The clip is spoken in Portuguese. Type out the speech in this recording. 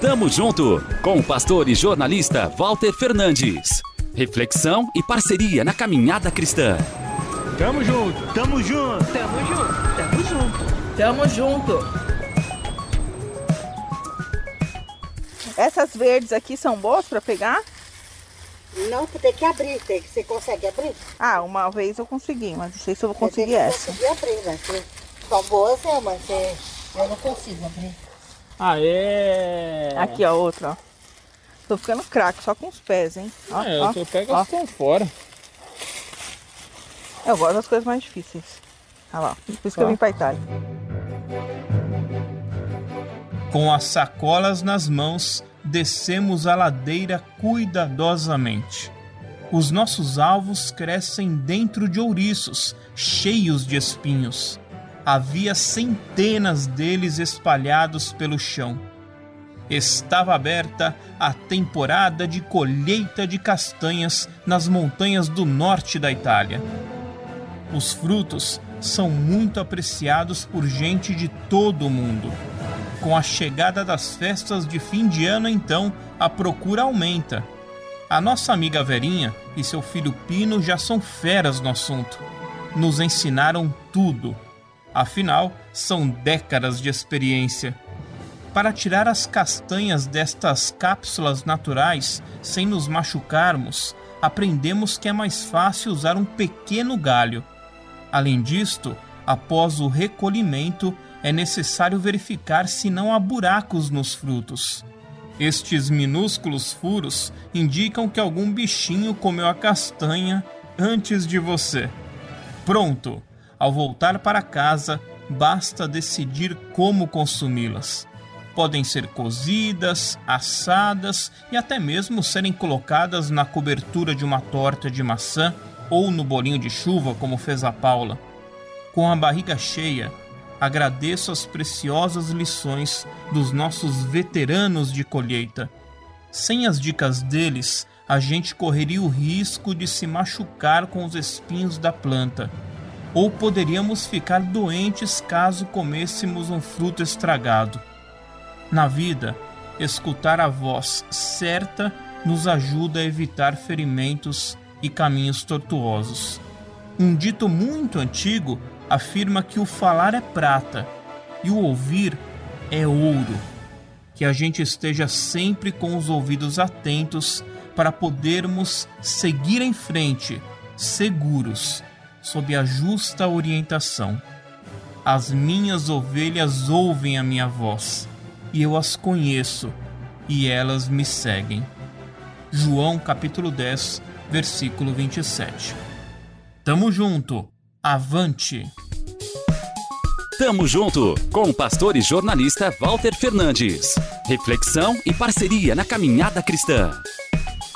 Tamo junto com o pastor e jornalista Walter Fernandes. Reflexão e parceria na caminhada cristã. Tamo junto, tamo junto, tamo junto, tamo junto, tamo junto. Essas verdes aqui são boas para pegar? Não, tem que abrir, tem que você consegue abrir? Ah, uma vez eu consegui, mas não sei se eu vou conseguir eu essa. Consegui abrir, né? São boas, é, mas eu não consigo abrir. Ah, é. Aqui, ó, outra, ó. Tô ficando craque, só com os pés, hein? Ó, é, ó, eu pego as estão fora. Eu gosto das coisas mais difíceis. Olha lá, por isso que eu vim pra Itália. Com as sacolas nas mãos, descemos a ladeira cuidadosamente. Os nossos alvos crescem dentro de ouriços, cheios de espinhos. Havia centenas deles espalhados pelo chão. Estava aberta a temporada de colheita de castanhas nas montanhas do norte da Itália. Os frutos são muito apreciados por gente de todo o mundo. Com a chegada das festas de fim de ano, então, a procura aumenta. A nossa amiga Verinha e seu filho Pino já são feras no assunto. Nos ensinaram tudo Afinal, são décadas de experiência. Para tirar as castanhas destas cápsulas naturais sem nos machucarmos, aprendemos que é mais fácil usar um pequeno galho. Além disto, após o recolhimento, é necessário verificar se não há buracos nos frutos. Estes minúsculos furos indicam que algum bichinho comeu a castanha antes de você. Pronto! Ao voltar para casa, basta decidir como consumi-las. Podem ser cozidas, assadas e até mesmo serem colocadas na cobertura de uma torta de maçã ou no bolinho de chuva, como fez a Paula. Com a barriga cheia, agradeço as preciosas lições dos nossos veteranos de colheita. Sem as dicas deles, a gente correria o risco de se machucar com os espinhos da planta ou poderíamos ficar doentes caso comêssemos um fruto estragado. Na vida, escutar a voz certa nos ajuda a evitar ferimentos e caminhos tortuosos. Um dito muito antigo afirma que o falar é prata e o ouvir é ouro. Que a gente esteja sempre com os ouvidos atentos para podermos seguir em frente, seguros sob a justa orientação. As minhas ovelhas ouvem a minha voz, e eu as conheço, e elas me seguem. João capítulo 10, versículo 27. Tamo junto, avante! Tamo junto com o pastor e jornalista Walter Fernandes. Reflexão e parceria na caminhada cristã.